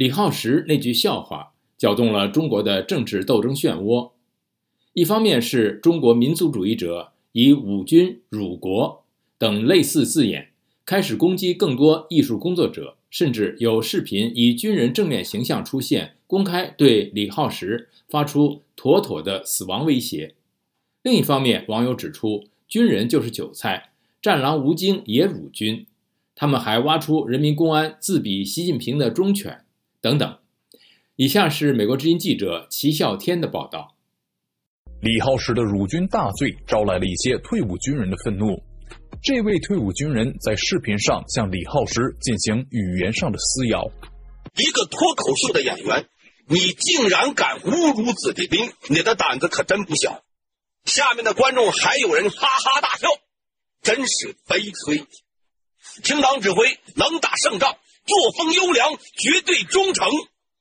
李浩石那句笑话搅动了中国的政治斗争漩涡。一方面是中国民族主义者以“侮军”“辱国”等类似字眼开始攻击更多艺术工作者，甚至有视频以军人正面形象出现，公开对李浩石发出妥妥的死亡威胁。另一方面，网友指出，军人就是韭菜，战狼吴京也辱军。他们还挖出人民公安自比习近平的忠犬等等。以下是美国之音记者齐笑天的报道。李浩石的辱军大罪招来了一些退伍军人的愤怒。这位退伍军人在视频上向李浩石进行语言上的撕咬。一个脱口秀的演员，你竟然敢侮辱子弟兵，你的胆子可真不小。下面的观众还有人哈哈大笑，真是悲催。听党指挥，能打胜仗，作风优良，绝对忠诚，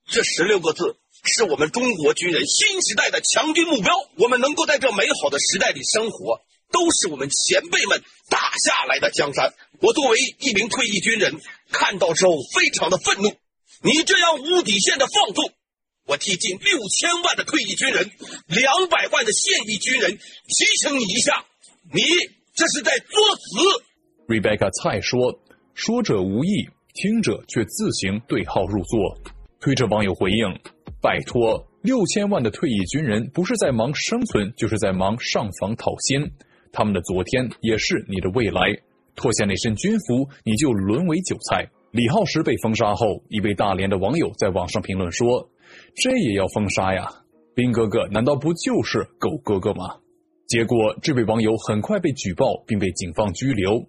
这十六个字。是我们中国军人新时代的强军目标。我们能够在这美好的时代里生活，都是我们前辈们打下来的江山。我作为一名退役军人，看到之后非常的愤怒。你这样无底线的放纵，我替近六千万的退役军人、两百万的现役军人提醒你一下，你这是在作死。Rebecca 蔡说：“说者无意，听者却自行对号入座。”推特网友回应。拜托，六千万的退役军人不是在忙生存，就是在忙上访讨薪。他们的昨天也是你的未来。脱下那身军服，你就沦为韭菜。李浩石被封杀后，一位大连的网友在网上评论说：“这也要封杀呀？兵哥哥难道不就是狗哥哥吗？”结果，这位网友很快被举报，并被警方拘留。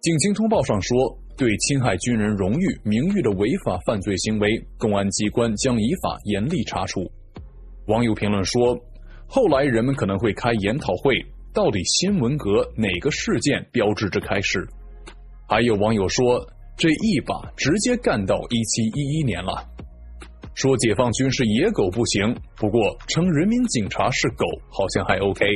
警情通报上说。对侵害军人荣誉、名誉的违法犯罪行为，公安机关将依法严厉查处。网友评论说：“后来人们可能会开研讨会，到底新文革哪个事件标志着开始？”还有网友说：“这一把直接干到一七一一年了。”说解放军是野狗不行，不过称人民警察是狗好像还 OK。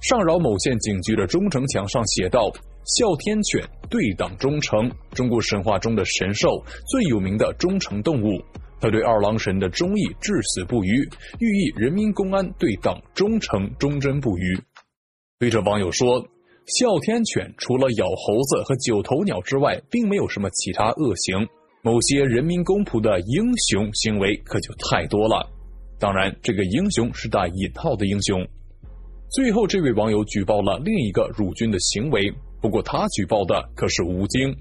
上饶某县警局的忠诚墙上写道。哮天犬对党忠诚，中国神话中的神兽，最有名的忠诚动物。他对二郎神的忠义至死不渝，寓意人民公安对党忠诚忠贞不渝。对着网友说，哮天犬除了咬猴子和九头鸟之外，并没有什么其他恶行。某些人民公仆的英雄行为可就太多了。当然，这个英雄是带引号的英雄。最后，这位网友举报了另一个辱军的行为。不过，他举报的可是吴京。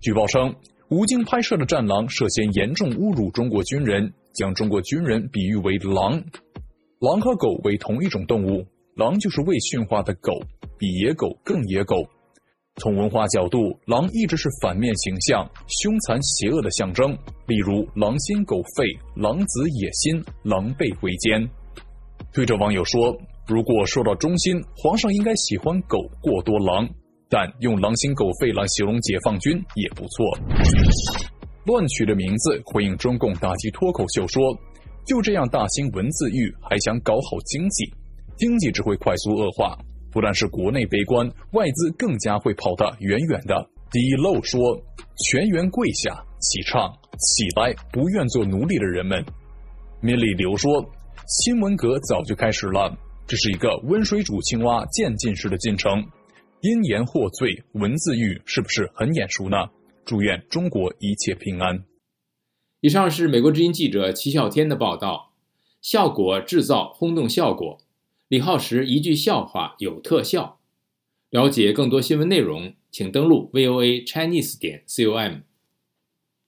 举报称，吴京拍摄的《战狼》涉嫌严重侮辱中国军人，将中国军人比喻为狼。狼和狗为同一种动物，狼就是未驯化的狗，比野狗更野狗。从文化角度，狼一直是反面形象，凶残邪恶的象征。例如“狼心狗肺”“狼子野心”“狼狈为奸”。推着网友说：“如果说到忠心，皇上应该喜欢狗过多狼。”但用“狼心狗肺”来形容解放军也不错。乱取的名字回应中共打击脱口秀说：“就这样大兴文字狱，还想搞好经济？经济只会快速恶化。不但是国内悲观，外资更加会跑得远远的。”第漏说：“全员跪下，起唱，起来！不愿做奴隶的人们。”米里流说：“新文革早就开始了，这是一个温水煮青蛙渐进式的进程。”因言获罪，文字狱是不是很眼熟呢？祝愿中国一切平安。以上是美国之音记者齐笑天的报道。效果制造轰动效果，李浩石一句笑话有特效。了解更多新闻内容，请登录 VOA Chinese 点 com。